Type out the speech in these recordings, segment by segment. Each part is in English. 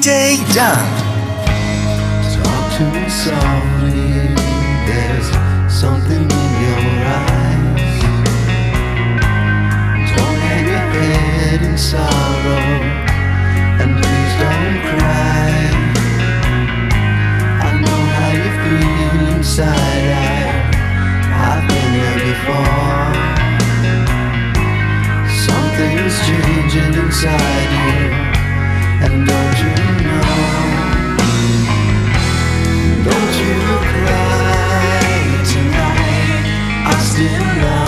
DJ Jan. Talk to me softly. There's something in your eyes. Don't hang your head in sorrow, and please don't cry. I know how you feel inside. I, I've been there before. Something's changing inside you. And don't you Still love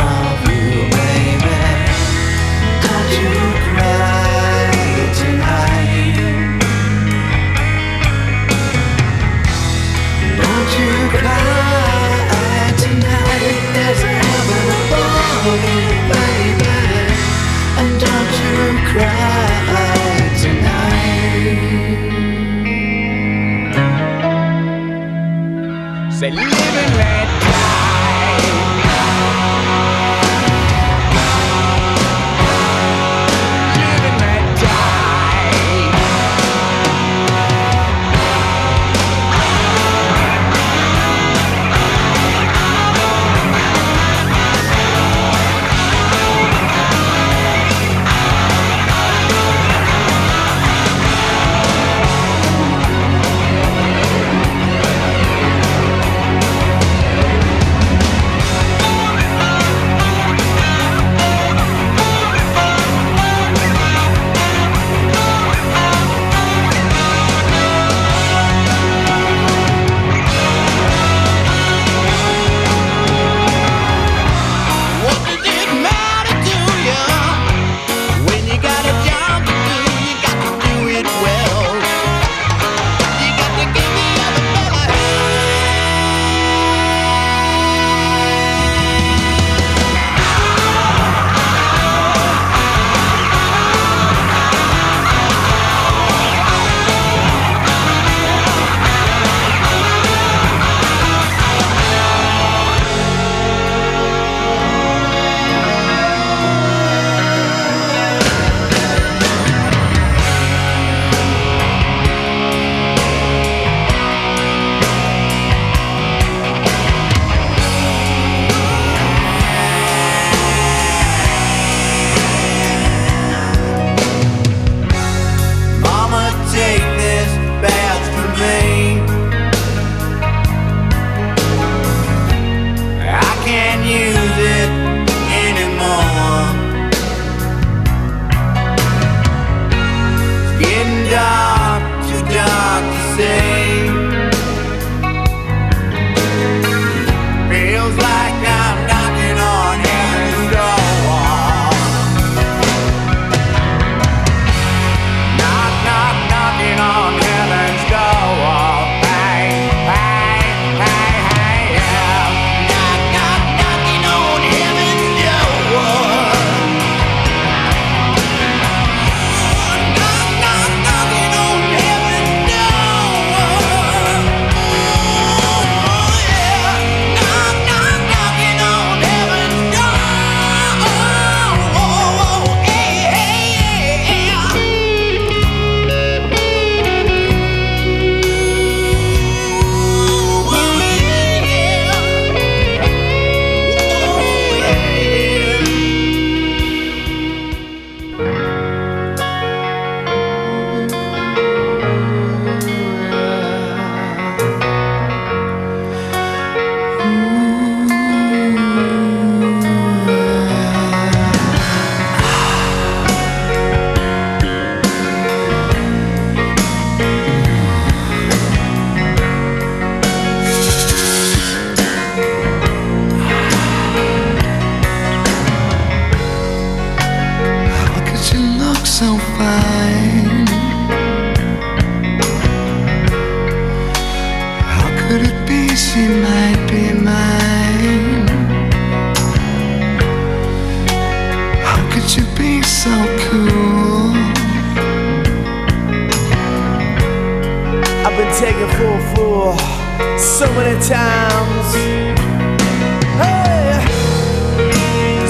taken for a fool so many times. Hey,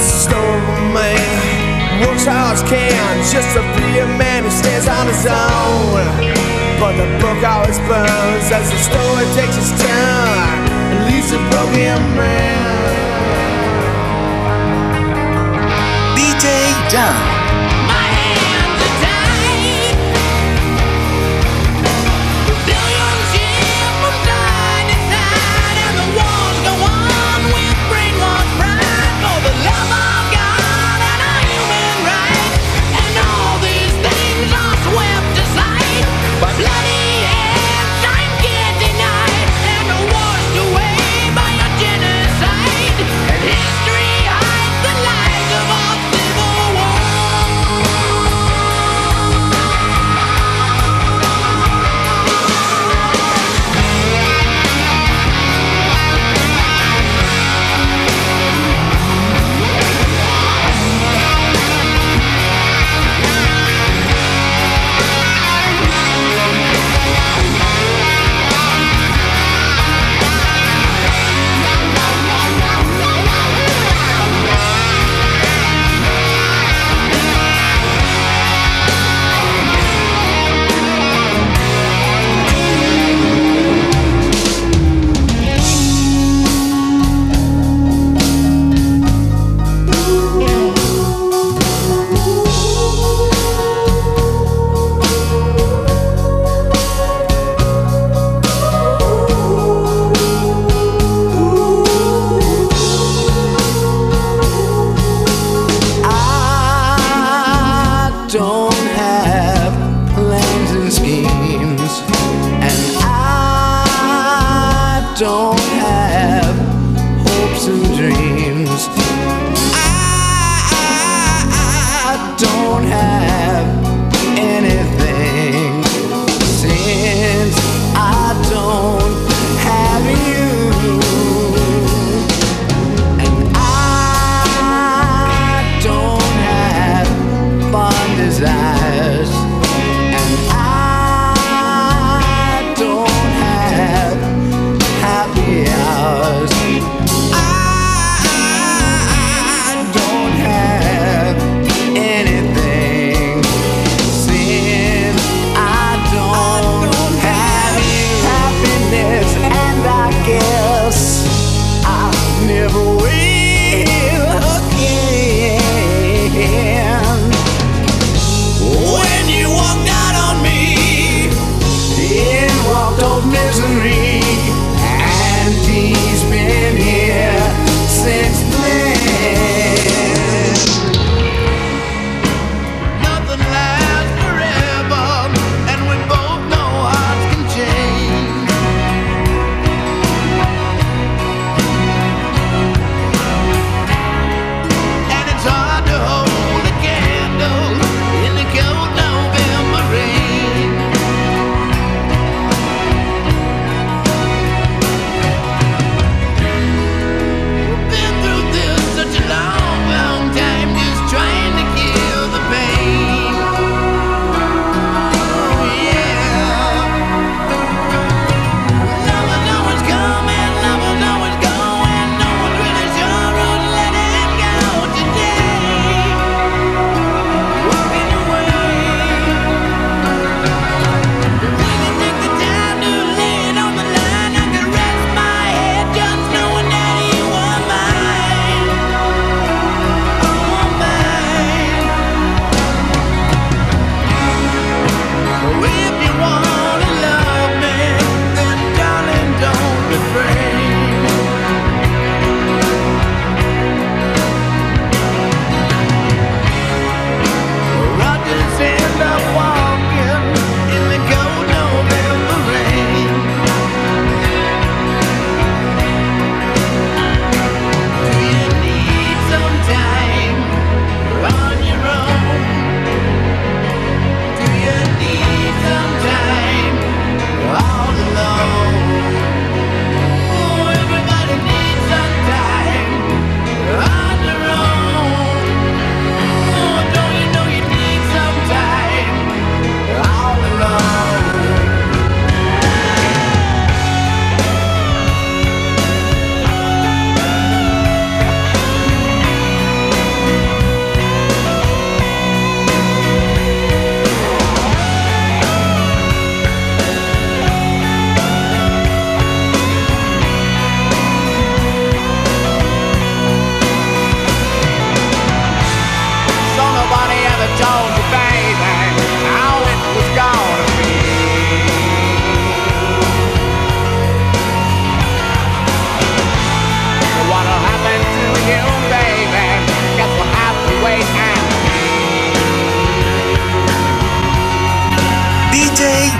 storm man works hard as can just to be a man who stands on his own. But the book always burns as the story takes its turn and leaves a broken man. DJ John.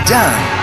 Done.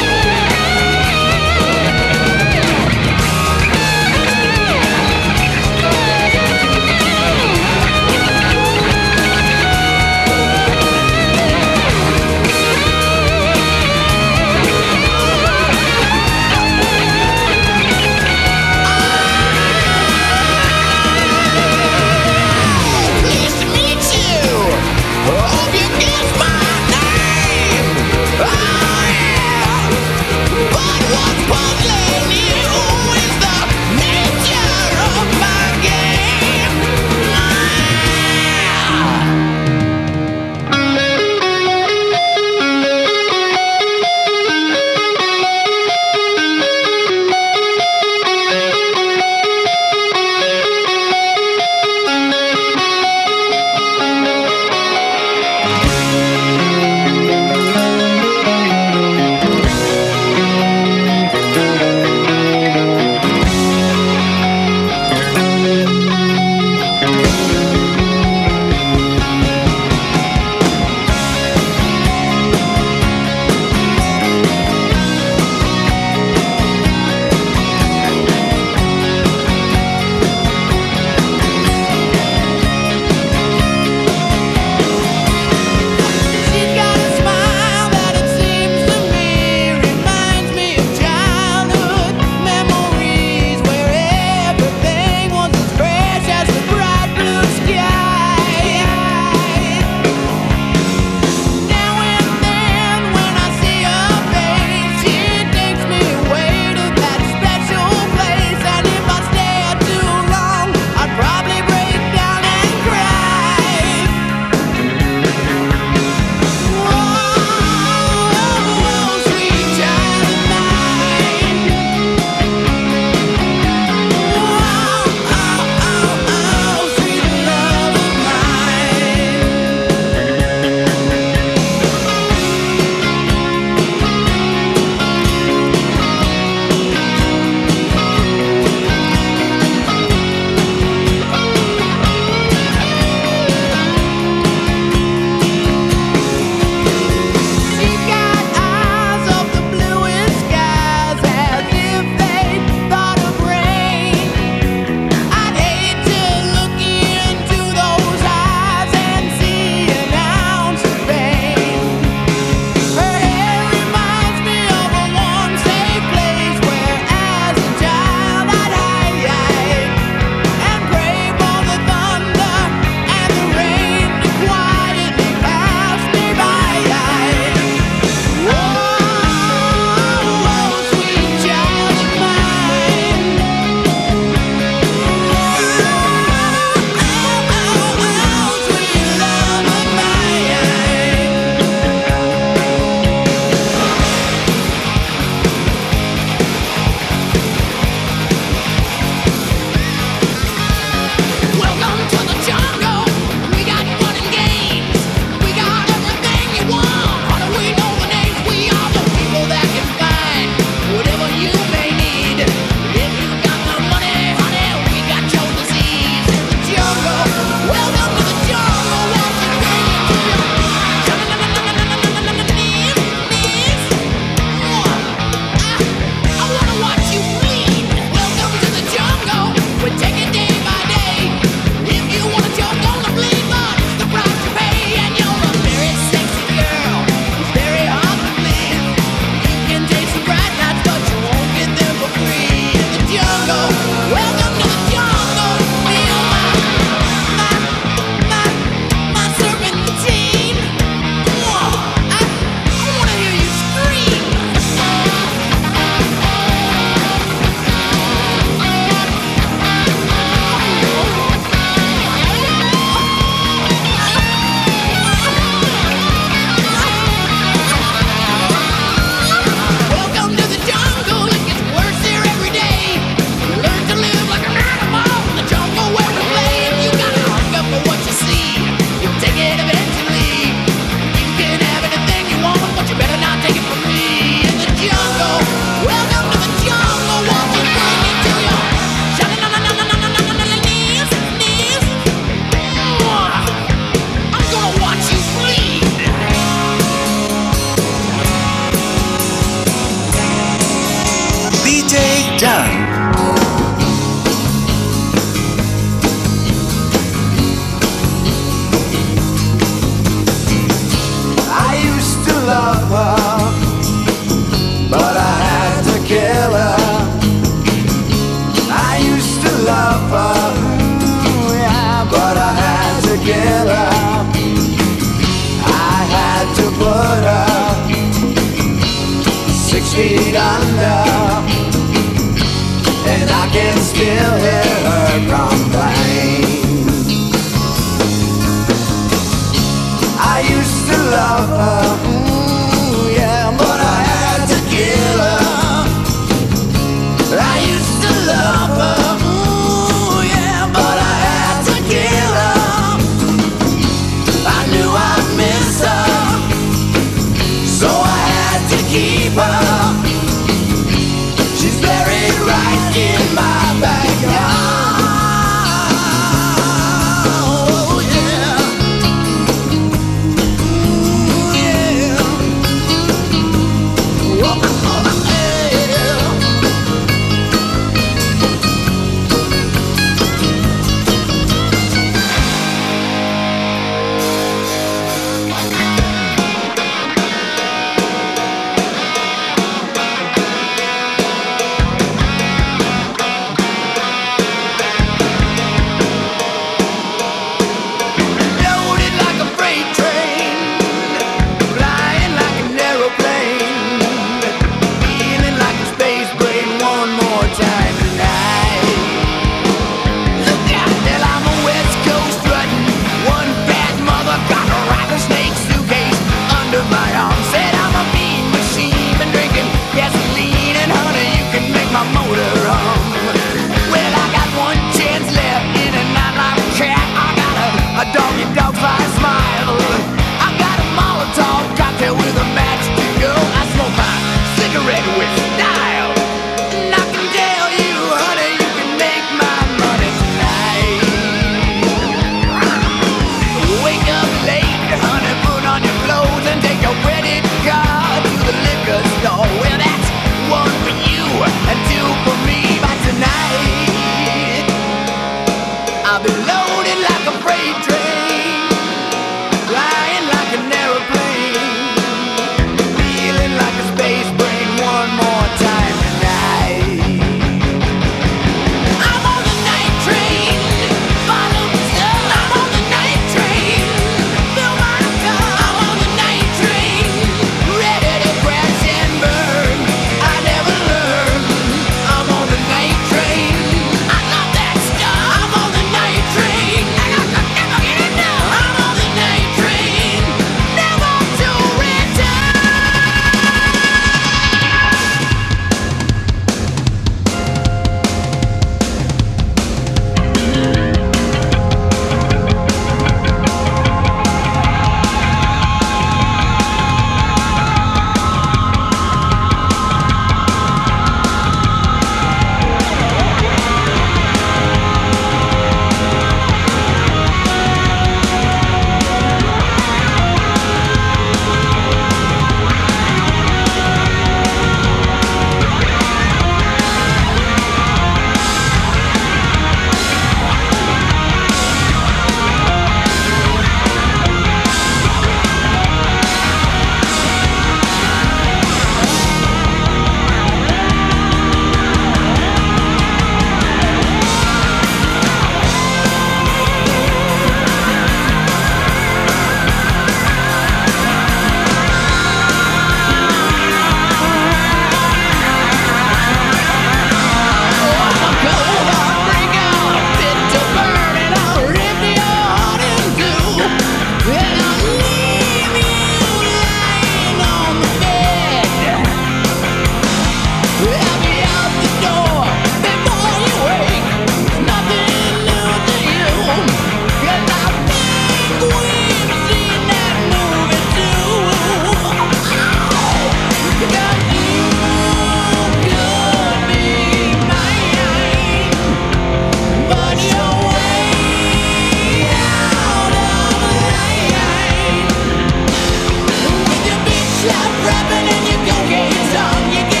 slap rapping and your go-getters on. You get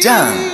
Dan.